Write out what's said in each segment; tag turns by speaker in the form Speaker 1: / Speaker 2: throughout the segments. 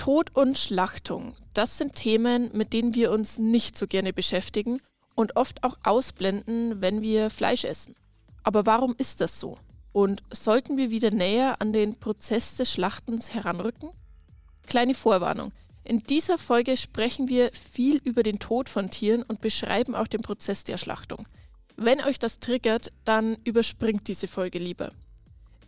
Speaker 1: Tod und Schlachtung, das sind Themen, mit denen wir uns nicht so gerne beschäftigen und oft auch ausblenden, wenn wir Fleisch essen. Aber warum ist das so? Und sollten wir wieder näher an den Prozess des Schlachtens heranrücken? Kleine Vorwarnung. In dieser Folge sprechen wir viel über den Tod von Tieren und beschreiben auch den Prozess der Schlachtung. Wenn euch das triggert, dann überspringt diese Folge lieber.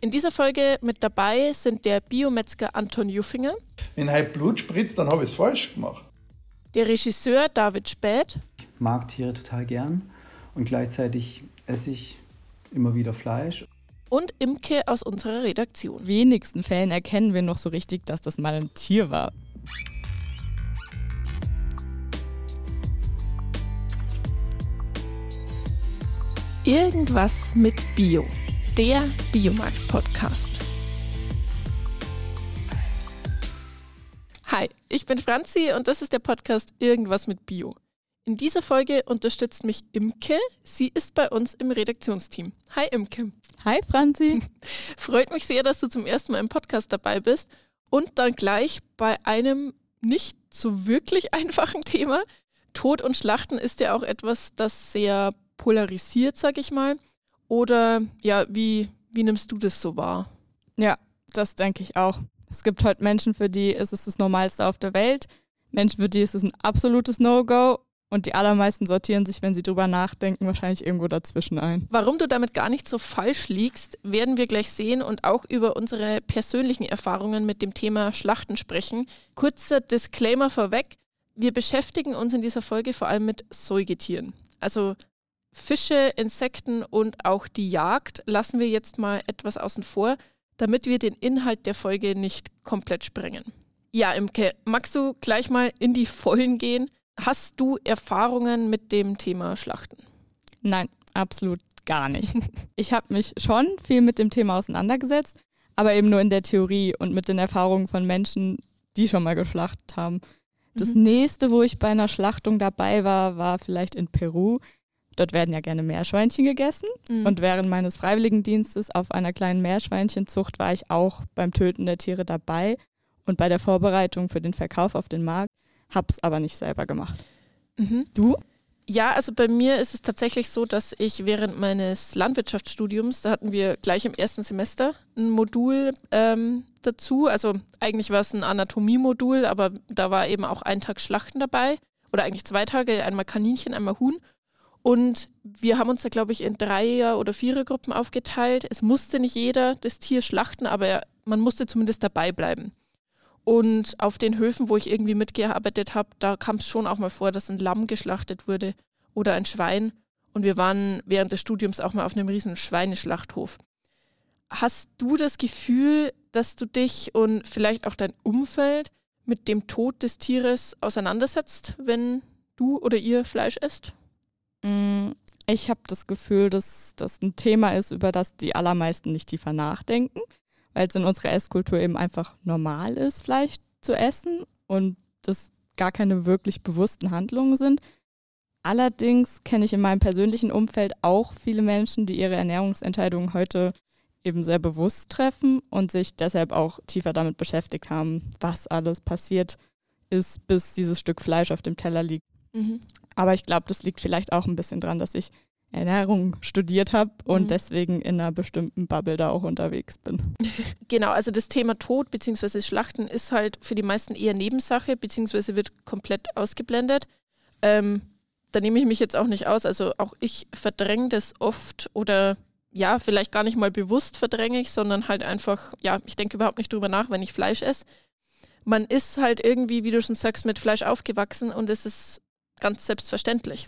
Speaker 1: In dieser Folge mit dabei sind der Biometzger Anton Juffinger.
Speaker 2: Wenn halt Blut spritzt, dann habe ich es falsch gemacht.
Speaker 1: Der Regisseur David Späth.
Speaker 3: Ich mag Tiere total gern und gleichzeitig esse ich immer wieder Fleisch.
Speaker 1: Und Imke aus unserer Redaktion.
Speaker 4: In wenigsten Fällen erkennen wir noch so richtig, dass das mal ein Tier war.
Speaker 1: Irgendwas mit Bio der Biomarkt-Podcast. Hi, ich bin Franzi und das ist der Podcast Irgendwas mit Bio. In dieser Folge unterstützt mich Imke. Sie ist bei uns im Redaktionsteam. Hi Imke.
Speaker 4: Hi Franzi.
Speaker 1: Freut mich sehr, dass du zum ersten Mal im Podcast dabei bist und dann gleich bei einem nicht so wirklich einfachen Thema. Tod und Schlachten ist ja auch etwas, das sehr polarisiert, sag ich mal. Oder ja, wie, wie nimmst du das so wahr?
Speaker 4: Ja, das denke ich auch. Es gibt heute Menschen, für die ist es das Normalste auf der Welt. Menschen, für die ist es ein absolutes No-Go. Und die allermeisten sortieren sich, wenn sie drüber nachdenken, wahrscheinlich irgendwo dazwischen ein.
Speaker 1: Warum du damit gar nicht so falsch liegst, werden wir gleich sehen und auch über unsere persönlichen Erfahrungen mit dem Thema Schlachten sprechen. Kurzer Disclaimer vorweg. Wir beschäftigen uns in dieser Folge vor allem mit Säugetieren. Also Fische, Insekten und auch die Jagd lassen wir jetzt mal etwas außen vor, damit wir den Inhalt der Folge nicht komplett sprengen. Ja, Imke, magst du gleich mal in die Vollen gehen? Hast du Erfahrungen mit dem Thema Schlachten?
Speaker 4: Nein, absolut gar nicht. ich habe mich schon viel mit dem Thema auseinandergesetzt, aber eben nur in der Theorie und mit den Erfahrungen von Menschen, die schon mal geschlachtet haben. Das mhm. nächste, wo ich bei einer Schlachtung dabei war, war vielleicht in Peru. Dort werden ja gerne Meerschweinchen gegessen. Mhm. Und während meines Freiwilligendienstes auf einer kleinen Meerschweinchenzucht war ich auch beim Töten der Tiere dabei und bei der Vorbereitung für den Verkauf auf den Markt, hab's aber nicht selber gemacht.
Speaker 1: Mhm. Du? Ja, also bei mir ist es tatsächlich so, dass ich während meines Landwirtschaftsstudiums, da hatten wir gleich im ersten Semester ein Modul ähm, dazu. Also eigentlich war es ein Anatomie-Modul, aber da war eben auch ein Tag Schlachten dabei. Oder eigentlich zwei Tage, einmal Kaninchen, einmal Huhn. Und wir haben uns da, glaube ich, in Dreier- oder Vierergruppen aufgeteilt. Es musste nicht jeder das Tier schlachten, aber man musste zumindest dabei bleiben. Und auf den Höfen, wo ich irgendwie mitgearbeitet habe, da kam es schon auch mal vor, dass ein Lamm geschlachtet wurde oder ein Schwein. Und wir waren während des Studiums auch mal auf einem riesen Schweineschlachthof. Hast du das Gefühl, dass du dich und vielleicht auch dein Umfeld mit dem Tod des Tieres auseinandersetzt, wenn du oder ihr Fleisch esst?
Speaker 4: Mm, ich habe das Gefühl, dass das ein Thema ist, über das die allermeisten nicht tiefer nachdenken, weil es in unserer Esskultur eben einfach normal ist, Fleisch zu essen und das gar keine wirklich bewussten Handlungen sind. Allerdings kenne ich in meinem persönlichen Umfeld auch viele Menschen, die ihre Ernährungsentscheidungen heute eben sehr bewusst treffen und sich deshalb auch tiefer damit beschäftigt haben, was alles passiert ist, bis dieses Stück Fleisch auf dem Teller liegt. Mhm. Aber ich glaube, das liegt vielleicht auch ein bisschen dran, dass ich Ernährung studiert habe und mhm. deswegen in einer bestimmten Bubble da auch unterwegs bin.
Speaker 1: Genau, also das Thema Tod bzw. Schlachten ist halt für die meisten eher Nebensache bzw. wird komplett ausgeblendet. Ähm, da nehme ich mich jetzt auch nicht aus. Also auch ich verdränge das oft oder ja, vielleicht gar nicht mal bewusst verdränge ich, sondern halt einfach, ja, ich denke überhaupt nicht drüber nach, wenn ich Fleisch esse. Man ist halt irgendwie, wie du schon sagst, mit Fleisch aufgewachsen und es ist ganz selbstverständlich.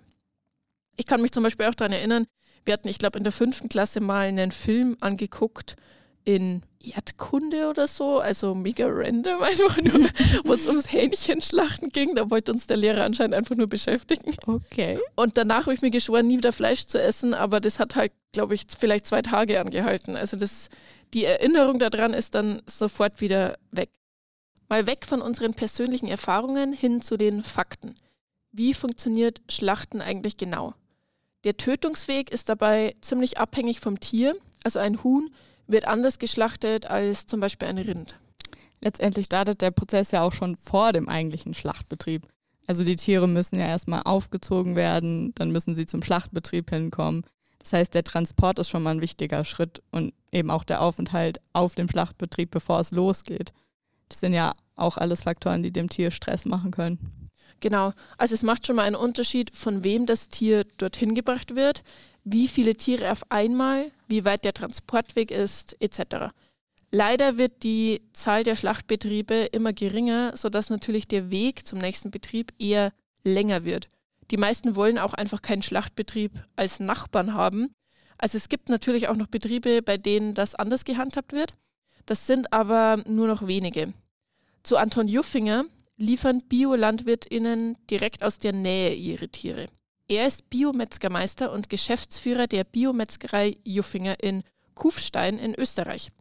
Speaker 1: Ich kann mich zum Beispiel auch daran erinnern, wir hatten, ich glaube, in der fünften Klasse mal einen Film angeguckt in Erdkunde oder so, also mega random einfach nur, wo es ums Hähnchenschlachten ging. Da wollte uns der Lehrer anscheinend einfach nur beschäftigen.
Speaker 4: Okay.
Speaker 1: Und danach habe ich mir geschworen, nie wieder Fleisch zu essen, aber das hat halt, glaube ich, vielleicht zwei Tage angehalten. Also das, die Erinnerung daran ist dann sofort wieder weg. Mal weg von unseren persönlichen Erfahrungen hin zu den Fakten. Wie funktioniert Schlachten eigentlich genau? Der Tötungsweg ist dabei ziemlich abhängig vom Tier. Also ein Huhn wird anders geschlachtet als zum Beispiel ein Rind.
Speaker 4: Letztendlich startet der Prozess ja auch schon vor dem eigentlichen Schlachtbetrieb. Also die Tiere müssen ja erstmal aufgezogen werden, dann müssen sie zum Schlachtbetrieb hinkommen. Das heißt, der Transport ist schon mal ein wichtiger Schritt und eben auch der Aufenthalt auf dem Schlachtbetrieb, bevor es losgeht. Das sind ja auch alles Faktoren, die dem Tier Stress machen können.
Speaker 1: Genau, also es macht schon mal einen Unterschied, von wem das Tier dorthin gebracht wird, wie viele Tiere auf einmal, wie weit der Transportweg ist, etc. Leider wird die Zahl der Schlachtbetriebe immer geringer, sodass natürlich der Weg zum nächsten Betrieb eher länger wird. Die meisten wollen auch einfach keinen Schlachtbetrieb als Nachbarn haben. Also es gibt natürlich auch noch Betriebe, bei denen das anders gehandhabt wird. Das sind aber nur noch wenige. Zu Anton Juffinger liefern Biolandwirtinnen direkt aus der Nähe ihre Tiere. Er ist Biometzgermeister und Geschäftsführer der Biometzgerei Juffinger in Kufstein in Österreich.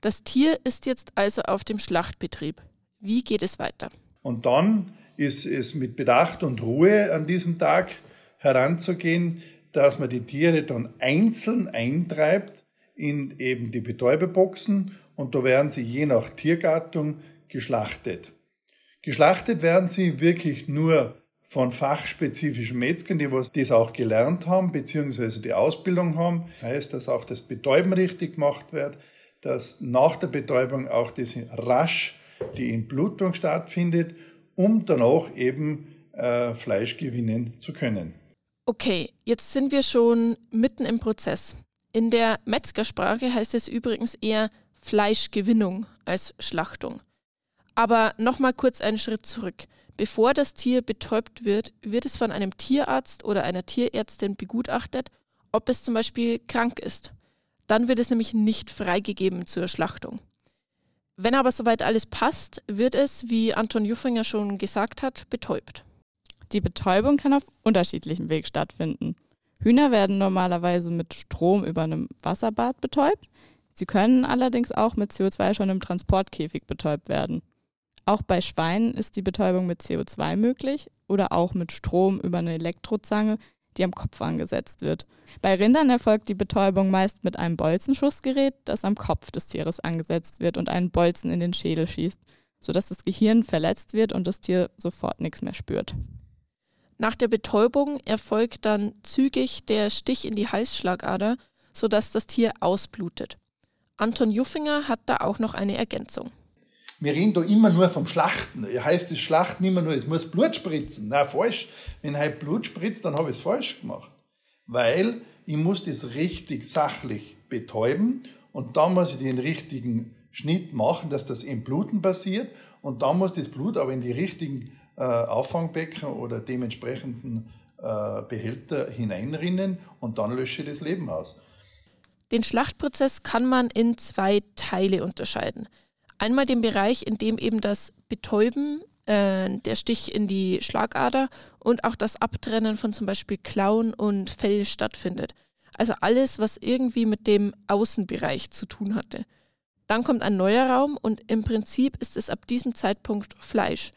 Speaker 1: Das Tier ist jetzt also auf dem Schlachtbetrieb. Wie geht es weiter?
Speaker 2: Und dann ist es mit Bedacht und Ruhe an diesem Tag heranzugehen, dass man die Tiere dann einzeln eintreibt in eben die Betäubeboxen und da werden sie je nach Tiergattung geschlachtet. Geschlachtet werden sie wirklich nur von fachspezifischen Metzgern, die das auch gelernt haben, beziehungsweise die Ausbildung haben. Das heißt, dass auch das Betäuben richtig gemacht wird, dass nach der Betäubung auch das rasch die Entblutung stattfindet, um danach eben äh, Fleisch gewinnen zu können.
Speaker 1: Okay, jetzt sind wir schon mitten im Prozess. In der Metzgersprache heißt es übrigens eher Fleischgewinnung als Schlachtung. Aber nochmal kurz einen Schritt zurück. Bevor das Tier betäubt wird, wird es von einem Tierarzt oder einer Tierärztin begutachtet, ob es zum Beispiel krank ist. Dann wird es nämlich nicht freigegeben zur Schlachtung. Wenn aber soweit alles passt, wird es, wie Anton Juffinger schon gesagt hat, betäubt.
Speaker 4: Die Betäubung kann auf unterschiedlichem Weg stattfinden. Hühner werden normalerweise mit Strom über einem Wasserbad betäubt. Sie können allerdings auch mit CO2 schon im Transportkäfig betäubt werden. Auch bei Schweinen ist die Betäubung mit CO2 möglich oder auch mit Strom über eine Elektrozange, die am Kopf angesetzt wird. Bei Rindern erfolgt die Betäubung meist mit einem Bolzenschussgerät, das am Kopf des Tieres angesetzt wird und einen Bolzen in den Schädel schießt, sodass das Gehirn verletzt wird und das Tier sofort nichts mehr spürt.
Speaker 1: Nach der Betäubung erfolgt dann zügig der Stich in die Halsschlagader, sodass das Tier ausblutet. Anton Juffinger hat da auch noch eine Ergänzung.
Speaker 2: Wir reden da immer nur vom Schlachten. Heißt das Schlachten immer nur, es muss Blut spritzen. Na falsch. Wenn halt Blut spritzt, dann habe ich es falsch gemacht. Weil ich muss das richtig sachlich betäuben und dann muss ich den richtigen Schnitt machen, dass das im Bluten passiert und dann muss das Blut aber in die richtigen äh, Auffangbecken oder dementsprechenden äh, Behälter hineinrinnen und dann lösche ich das Leben aus.
Speaker 1: Den Schlachtprozess kann man in zwei Teile unterscheiden. Einmal den Bereich, in dem eben das Betäuben, äh, der Stich in die Schlagader und auch das Abtrennen von zum Beispiel Klauen und Fell stattfindet. Also alles, was irgendwie mit dem Außenbereich zu tun hatte. Dann kommt ein neuer Raum und im Prinzip ist es ab diesem Zeitpunkt Fleisch.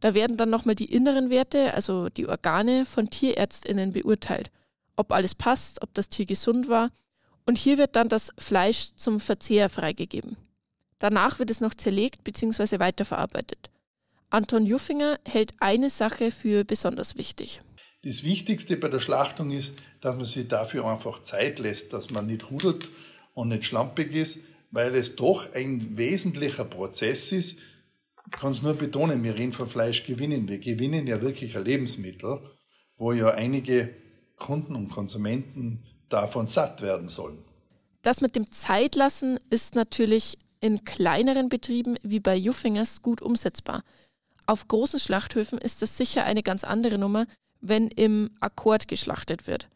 Speaker 1: Da werden dann nochmal die inneren Werte, also die Organe von Tierärztinnen beurteilt. Ob alles passt, ob das Tier gesund war. Und hier wird dann das Fleisch zum Verzehr freigegeben. Danach wird es noch zerlegt bzw. weiterverarbeitet. Anton Juffinger hält eine Sache für besonders wichtig.
Speaker 2: Das Wichtigste bei der Schlachtung ist, dass man sich dafür einfach Zeit lässt, dass man nicht hudelt und nicht schlampig ist, weil es doch ein wesentlicher Prozess ist, ich kann es nur betonen, wir reden von Fleisch gewinnen. Wir gewinnen ja wirklich ein Lebensmittel, wo ja einige Kunden und Konsumenten davon satt werden sollen.
Speaker 1: Das mit dem Zeitlassen ist natürlich in kleineren Betrieben wie bei Juffingers gut umsetzbar. Auf großen Schlachthöfen ist das sicher eine ganz andere Nummer, wenn im Akkord geschlachtet wird.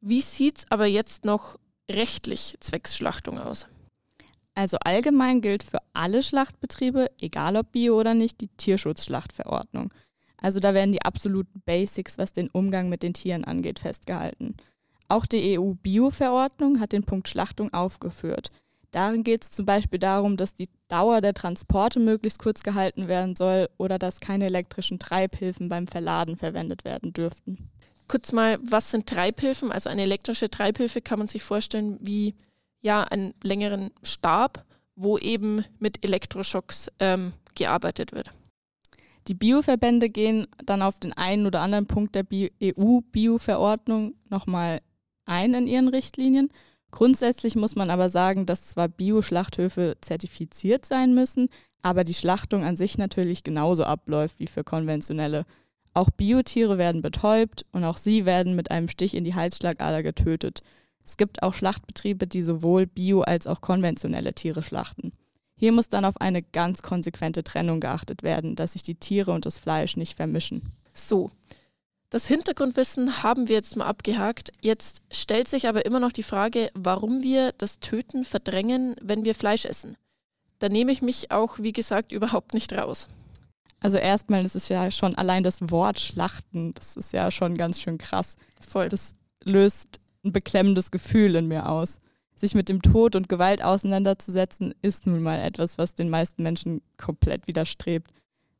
Speaker 1: Wie sieht es aber jetzt noch rechtlich zwecks Schlachtung aus?
Speaker 4: Also allgemein gilt für alle Schlachtbetriebe, egal ob Bio oder nicht, die Tierschutzschlachtverordnung. Also da werden die absoluten Basics, was den Umgang mit den Tieren angeht, festgehalten. Auch die EU-Bio-Verordnung hat den Punkt Schlachtung aufgeführt. Darin geht es zum Beispiel darum, dass die Dauer der Transporte möglichst kurz gehalten werden soll oder dass keine elektrischen Treibhilfen beim Verladen verwendet werden dürften.
Speaker 1: Kurz mal, was sind Treibhilfen? Also eine elektrische Treibhilfe kann man sich vorstellen wie ja einen längeren Stab, wo eben mit Elektroschocks ähm, gearbeitet wird.
Speaker 4: Die Bioverbände gehen dann auf den einen oder anderen Punkt der EU-Bio-Verordnung nochmal ein in ihren Richtlinien. Grundsätzlich muss man aber sagen, dass zwar Bio-Schlachthöfe zertifiziert sein müssen, aber die Schlachtung an sich natürlich genauso abläuft wie für konventionelle. Auch Biotiere werden betäubt und auch sie werden mit einem Stich in die Halsschlagader getötet. Es gibt auch Schlachtbetriebe, die sowohl Bio- als auch konventionelle Tiere schlachten. Hier muss dann auf eine ganz konsequente Trennung geachtet werden, dass sich die Tiere und das Fleisch nicht vermischen.
Speaker 1: So, das Hintergrundwissen haben wir jetzt mal abgehakt. Jetzt stellt sich aber immer noch die Frage, warum wir das Töten verdrängen, wenn wir Fleisch essen. Da nehme ich mich auch, wie gesagt, überhaupt nicht raus.
Speaker 4: Also erstmal ist es ja schon allein das Wort Schlachten, das ist ja schon ganz schön krass.
Speaker 1: Voll.
Speaker 4: Das löst ein beklemmendes Gefühl in mir aus. Sich mit dem Tod und Gewalt auseinanderzusetzen, ist nun mal etwas, was den meisten Menschen komplett widerstrebt.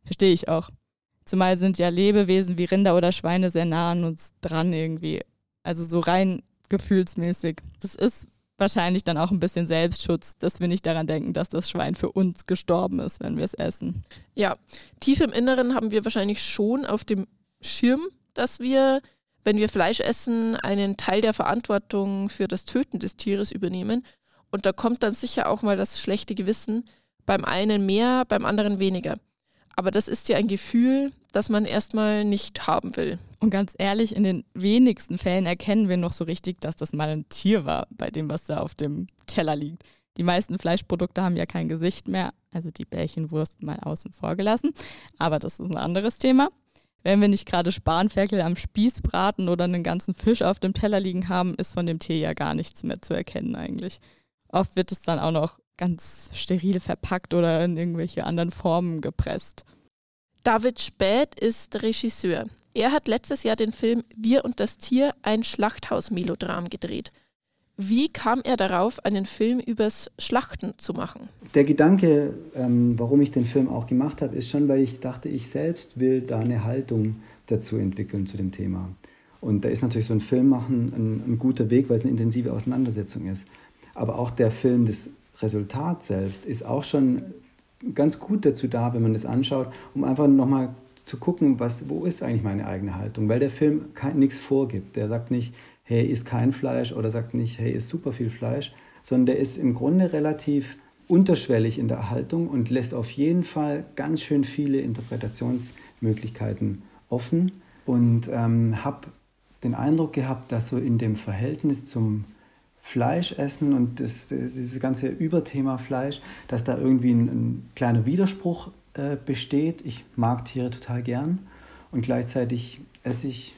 Speaker 4: Verstehe ich auch. Zumal sind ja Lebewesen wie Rinder oder Schweine sehr nah an uns dran irgendwie. Also so rein gefühlsmäßig. Das ist wahrscheinlich dann auch ein bisschen Selbstschutz, dass wir nicht daran denken, dass das Schwein für uns gestorben ist, wenn wir es essen.
Speaker 1: Ja, tief im Inneren haben wir wahrscheinlich schon auf dem Schirm, dass wir wenn wir Fleisch essen, einen Teil der Verantwortung für das Töten des Tieres übernehmen. Und da kommt dann sicher auch mal das schlechte Gewissen, beim einen mehr, beim anderen weniger. Aber das ist ja ein Gefühl, das man erstmal nicht haben will.
Speaker 4: Und ganz ehrlich, in den wenigsten Fällen erkennen wir noch so richtig, dass das mal ein Tier war, bei dem, was da auf dem Teller liegt. Die meisten Fleischprodukte haben ja kein Gesicht mehr, also die Bärchenwurst mal außen vor gelassen. Aber das ist ein anderes Thema wenn wir nicht gerade Spanferkel am Spieß braten oder einen ganzen Fisch auf dem Teller liegen haben, ist von dem Tier ja gar nichts mehr zu erkennen eigentlich. Oft wird es dann auch noch ganz steril verpackt oder in irgendwelche anderen Formen gepresst.
Speaker 1: David Späth ist Regisseur. Er hat letztes Jahr den Film Wir und das Tier, ein Schlachthaus-Melodram gedreht. Wie kam er darauf, einen Film übers Schlachten zu machen?
Speaker 3: Der Gedanke, ähm, warum ich den Film auch gemacht habe, ist schon, weil ich dachte, ich selbst will da eine Haltung dazu entwickeln zu dem Thema. Und da ist natürlich so ein Film machen ein, ein guter Weg, weil es eine intensive Auseinandersetzung ist. Aber auch der Film, das Resultat selbst, ist auch schon ganz gut dazu da, wenn man das anschaut, um einfach nochmal zu gucken, was, wo ist eigentlich meine eigene Haltung. Weil der Film nichts vorgibt. Der sagt nicht, hey, isst kein Fleisch oder sagt nicht, hey, isst super viel Fleisch, sondern der ist im Grunde relativ unterschwellig in der Erhaltung und lässt auf jeden Fall ganz schön viele Interpretationsmöglichkeiten offen und ähm, habe den Eindruck gehabt, dass so in dem Verhältnis zum Fleischessen und das, das, dieses ganze Überthema Fleisch, dass da irgendwie ein, ein kleiner Widerspruch äh, besteht. Ich mag Tiere total gern und gleichzeitig esse ich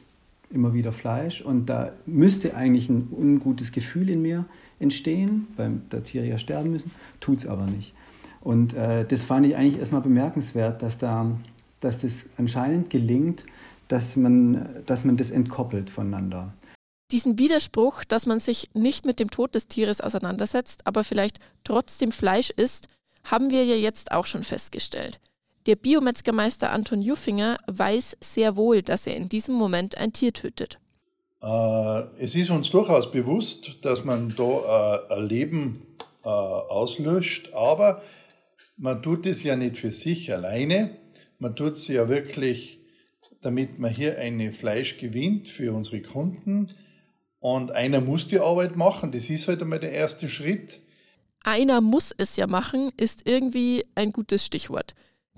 Speaker 3: immer wieder Fleisch und da müsste eigentlich ein ungutes Gefühl in mir entstehen, weil da Tiere ja sterben müssen, tut es aber nicht. Und äh, das fand ich eigentlich erstmal bemerkenswert, dass, da, dass das anscheinend gelingt, dass man, dass man das entkoppelt voneinander.
Speaker 1: Diesen Widerspruch, dass man sich nicht mit dem Tod des Tieres auseinandersetzt, aber vielleicht trotzdem Fleisch isst, haben wir ja jetzt auch schon festgestellt. Der Biometzgermeister Anton Juffinger weiß sehr wohl, dass er in diesem Moment ein Tier tötet.
Speaker 2: Äh, es ist uns durchaus bewusst, dass man da äh, ein Leben äh, auslöscht, aber man tut es ja nicht für sich alleine. Man tut es ja wirklich, damit man hier ein Fleisch gewinnt für unsere Kunden. Und einer muss die Arbeit machen. Das ist halt einmal der erste Schritt.
Speaker 1: Einer muss es ja machen, ist irgendwie ein gutes Stichwort.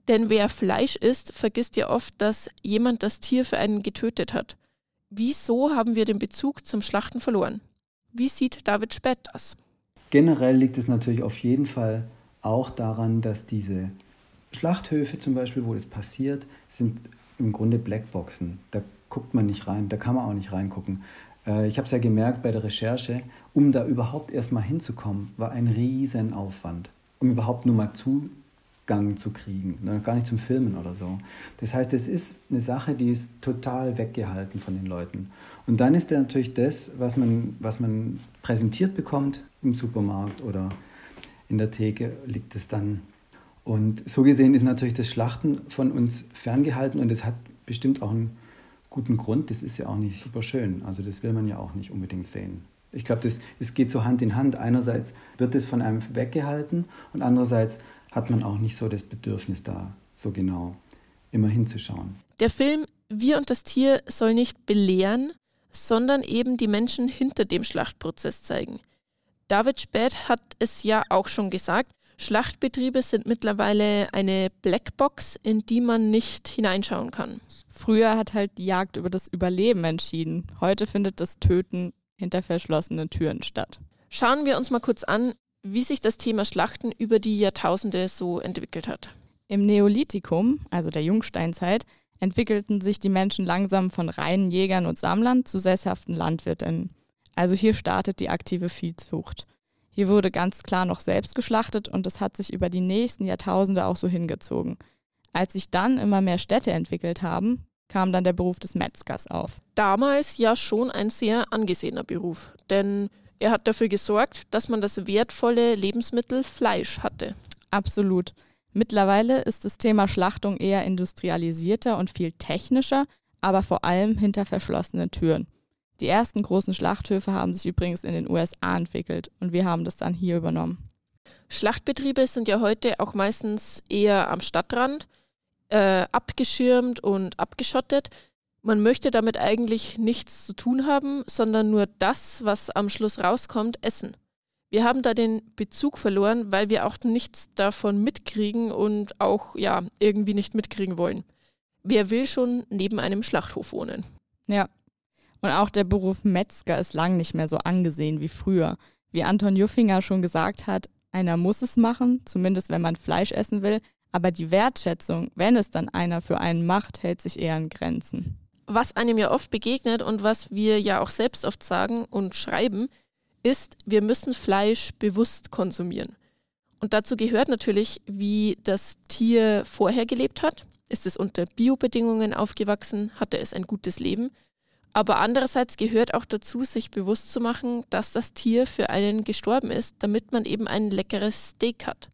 Speaker 1: Denn wer Fleisch isst, vergisst ja oft, dass jemand das Tier für einen getötet hat. Wieso haben wir den Bezug zum Schlachten verloren? Wie sieht David Spät das?
Speaker 3: Generell liegt es natürlich auf jeden Fall auch daran, dass diese Schlachthöfe zum Beispiel, wo das passiert, sind im Grunde Blackboxen. Da guckt man nicht rein, da kann man auch nicht reingucken. Äh, ich habe es ja gemerkt bei der Recherche, um da überhaupt erstmal hinzukommen, war ein Riesenaufwand, um überhaupt nur mal zu Gang zu kriegen, ne? gar nicht zum Filmen oder so. Das heißt, es ist eine Sache, die ist total weggehalten von den Leuten. Und dann ist da natürlich das, was man, was man präsentiert bekommt im Supermarkt oder in der Theke, liegt es dann. Und so gesehen ist natürlich das Schlachten von uns ferngehalten und es hat bestimmt auch einen guten Grund. Das ist ja auch nicht super schön. Also das will man ja auch nicht unbedingt sehen. Ich glaube, es geht so Hand in Hand. Einerseits wird es von einem weggehalten und andererseits hat man auch nicht so das Bedürfnis da, so genau immer hinzuschauen.
Speaker 1: Der Film Wir und das Tier soll nicht belehren, sondern eben die Menschen hinter dem Schlachtprozess zeigen. David Späth hat es ja auch schon gesagt, Schlachtbetriebe sind mittlerweile eine Blackbox, in die man nicht hineinschauen kann.
Speaker 4: Früher hat halt die Jagd über das Überleben entschieden. Heute findet das Töten hinter verschlossenen Türen statt.
Speaker 1: Schauen wir uns mal kurz an, wie sich das Thema Schlachten über die Jahrtausende so entwickelt hat.
Speaker 4: Im Neolithikum, also der Jungsteinzeit, entwickelten sich die Menschen langsam von reinen Jägern und Sammlern zu sesshaften Landwirtinnen. Also hier startet die aktive Viehzucht. Hier wurde ganz klar noch selbst geschlachtet und es hat sich über die nächsten Jahrtausende auch so hingezogen. Als sich dann immer mehr Städte entwickelt haben, kam dann der Beruf des Metzgers auf.
Speaker 1: Damals ja schon ein sehr angesehener Beruf, denn er hat dafür gesorgt, dass man das wertvolle Lebensmittel Fleisch hatte.
Speaker 4: Absolut. Mittlerweile ist das Thema Schlachtung eher industrialisierter und viel technischer, aber vor allem hinter verschlossenen Türen. Die ersten großen Schlachthöfe haben sich übrigens in den USA entwickelt und wir haben das dann hier übernommen.
Speaker 1: Schlachtbetriebe sind ja heute auch meistens eher am Stadtrand, äh, abgeschirmt und abgeschottet. Man möchte damit eigentlich nichts zu tun haben, sondern nur das, was am Schluss rauskommt, essen. Wir haben da den Bezug verloren, weil wir auch nichts davon mitkriegen und auch ja irgendwie nicht mitkriegen wollen. Wer will schon neben einem Schlachthof wohnen?
Speaker 4: Ja. Und auch der Beruf Metzger ist lang nicht mehr so angesehen wie früher. Wie Anton Juffinger schon gesagt hat, einer muss es machen, zumindest wenn man Fleisch essen will, aber die Wertschätzung, wenn es dann einer für einen macht, hält sich eher an Grenzen.
Speaker 1: Was einem ja oft begegnet und was wir ja auch selbst oft sagen und schreiben, ist, wir müssen Fleisch bewusst konsumieren. Und dazu gehört natürlich, wie das Tier vorher gelebt hat. Ist es unter Biobedingungen aufgewachsen? Hatte es ein gutes Leben? Aber andererseits gehört auch dazu, sich bewusst zu machen, dass das Tier für einen gestorben ist, damit man eben ein leckeres Steak hat.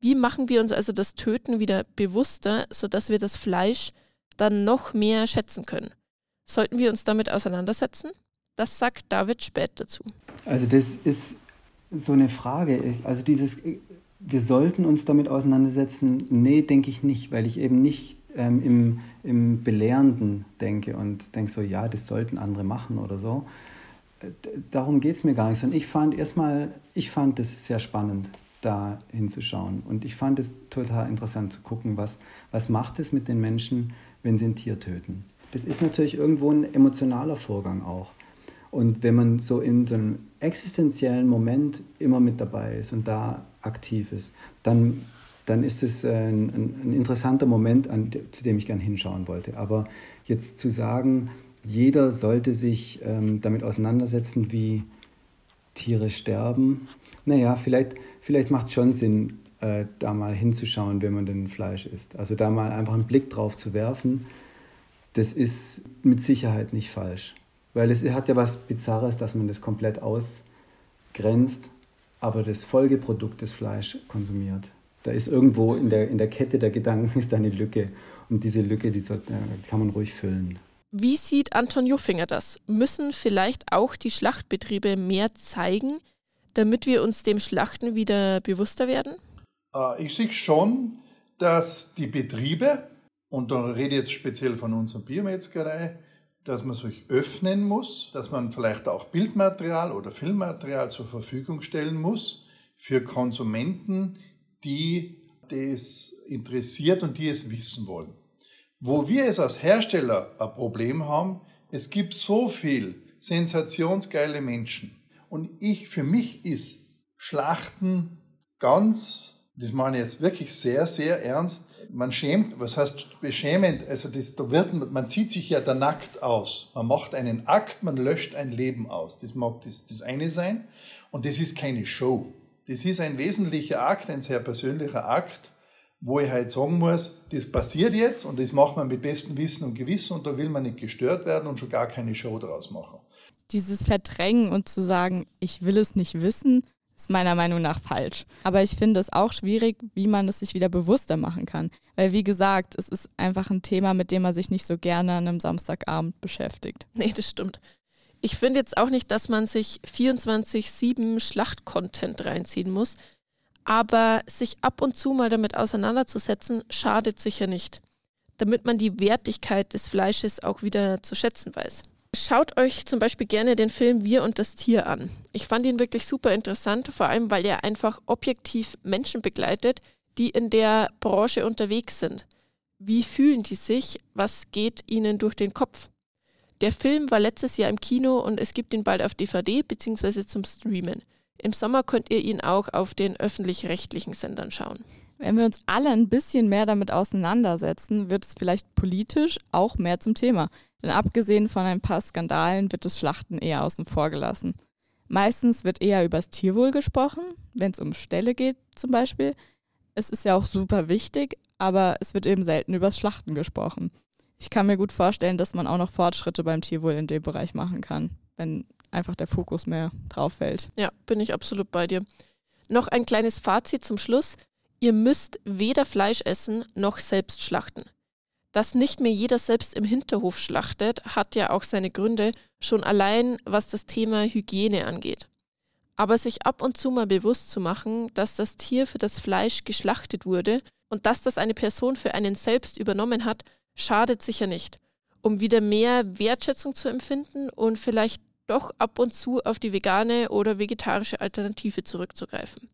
Speaker 1: Wie machen wir uns also das Töten wieder bewusster, sodass wir das Fleisch dann noch mehr schätzen können? Sollten wir uns damit auseinandersetzen? Das sagt David Spät dazu.
Speaker 3: Also das ist so eine Frage. Also dieses, wir sollten uns damit auseinandersetzen. Nee, denke ich nicht, weil ich eben nicht ähm, im, im Belehrenden denke und denke so, ja, das sollten andere machen oder so. Darum geht es mir gar nicht, sondern ich fand erstmal, ich fand das sehr spannend, da hinzuschauen. Und ich fand es total interessant zu gucken, was, was macht es mit den Menschen, wenn sie ein Tier töten. Das ist natürlich irgendwo ein emotionaler Vorgang auch. Und wenn man so in so einem existenziellen Moment immer mit dabei ist und da aktiv ist, dann, dann ist es ein, ein, ein interessanter Moment, an, zu dem ich gern hinschauen wollte. Aber jetzt zu sagen, jeder sollte sich ähm, damit auseinandersetzen, wie Tiere sterben, naja, vielleicht, vielleicht macht es schon Sinn, äh, da mal hinzuschauen, wenn man denn Fleisch isst. Also da mal einfach einen Blick drauf zu werfen, das ist mit Sicherheit nicht falsch. Weil es hat ja was Bizarres, dass man das komplett ausgrenzt, aber das Folgeprodukt des Fleisch konsumiert. Da ist irgendwo in der, in der Kette der Gedanken ist eine Lücke. Und diese Lücke, die soll, kann man ruhig füllen.
Speaker 1: Wie sieht Anton Juffinger das? Müssen vielleicht auch die Schlachtbetriebe mehr zeigen, damit wir uns dem Schlachten wieder bewusster werden?
Speaker 2: Äh, ich sehe schon, dass die Betriebe, und da rede ich jetzt speziell von unserer Biermetzgerei, dass man sich öffnen muss, dass man vielleicht auch Bildmaterial oder Filmmaterial zur Verfügung stellen muss für Konsumenten, die das interessiert und die es wissen wollen. Wo wir es als Hersteller ein Problem haben, es gibt so viel sensationsgeile Menschen. Und ich, für mich ist Schlachten ganz das meine ich jetzt wirklich sehr, sehr ernst. Man schämt, was heißt beschämend? Also das, da wird, man zieht sich ja da nackt aus. Man macht einen Akt, man löscht ein Leben aus. Das mag das, das eine sein. Und das ist keine Show. Das ist ein wesentlicher Akt, ein sehr persönlicher Akt, wo ich halt sagen muss, das passiert jetzt und das macht man mit bestem Wissen und Gewissen und da will man nicht gestört werden und schon gar keine Show draus machen.
Speaker 4: Dieses Verdrängen und zu sagen, ich will es nicht wissen, ist meiner Meinung nach falsch. Aber ich finde es auch schwierig, wie man es sich wieder bewusster machen kann. Weil, wie gesagt, es ist einfach ein Thema, mit dem man sich nicht so gerne an einem Samstagabend beschäftigt.
Speaker 1: Nee, das stimmt. Ich finde jetzt auch nicht, dass man sich 24-7 Schlacht-Content reinziehen muss, aber sich ab und zu mal damit auseinanderzusetzen, schadet sicher nicht, damit man die Wertigkeit des Fleisches auch wieder zu schätzen weiß. Schaut euch zum Beispiel gerne den Film Wir und das Tier an. Ich fand ihn wirklich super interessant, vor allem weil er einfach objektiv Menschen begleitet, die in der Branche unterwegs sind. Wie fühlen die sich? Was geht ihnen durch den Kopf? Der Film war letztes Jahr im Kino und es gibt ihn bald auf DVD bzw. zum Streamen. Im Sommer könnt ihr ihn auch auf den öffentlich-rechtlichen Sendern schauen.
Speaker 4: Wenn wir uns alle ein bisschen mehr damit auseinandersetzen, wird es vielleicht politisch auch mehr zum Thema. Denn abgesehen von ein paar Skandalen wird das Schlachten eher außen vor gelassen. Meistens wird eher über das Tierwohl gesprochen, wenn es um Ställe geht zum Beispiel. Es ist ja auch super wichtig, aber es wird eben selten über das Schlachten gesprochen. Ich kann mir gut vorstellen, dass man auch noch Fortschritte beim Tierwohl in dem Bereich machen kann, wenn einfach der Fokus mehr drauf fällt.
Speaker 1: Ja, bin ich absolut bei dir. Noch ein kleines Fazit zum Schluss. Ihr müsst weder Fleisch essen noch selbst schlachten. Dass nicht mehr jeder selbst im Hinterhof schlachtet, hat ja auch seine Gründe, schon allein was das Thema Hygiene angeht. Aber sich ab und zu mal bewusst zu machen, dass das Tier für das Fleisch geschlachtet wurde und dass das eine Person für einen selbst übernommen hat, schadet sicher nicht, um wieder mehr Wertschätzung zu empfinden und vielleicht doch ab und zu auf die vegane oder vegetarische Alternative zurückzugreifen.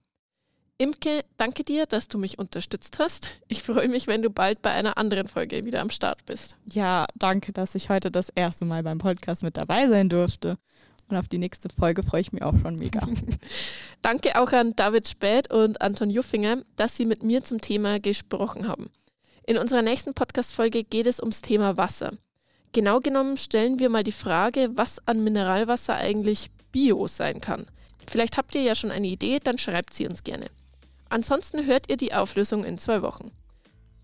Speaker 1: Imke, danke dir, dass du mich unterstützt hast. Ich freue mich, wenn du bald bei einer anderen Folge wieder am Start bist.
Speaker 4: Ja, danke, dass ich heute das erste Mal beim Podcast mit dabei sein durfte. Und auf die nächste Folge freue ich mich auch schon mega.
Speaker 1: danke auch an David Späth und Anton Juffinger, dass sie mit mir zum Thema gesprochen haben. In unserer nächsten Podcast-Folge geht es ums Thema Wasser. Genau genommen stellen wir mal die Frage, was an Mineralwasser eigentlich Bio sein kann. Vielleicht habt ihr ja schon eine Idee, dann schreibt sie uns gerne. Ansonsten hört ihr die Auflösung in zwei Wochen.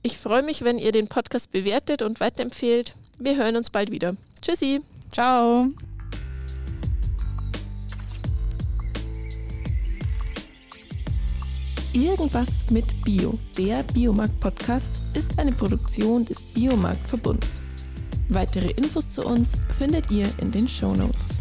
Speaker 1: Ich freue mich, wenn ihr den Podcast bewertet und weiterempfehlt. Wir hören uns bald wieder. Tschüssi.
Speaker 4: Ciao.
Speaker 1: Irgendwas mit Bio, der Biomarkt-Podcast, ist eine Produktion des Biomarkt-Verbunds. Weitere Infos zu uns findet ihr in den Show Notes.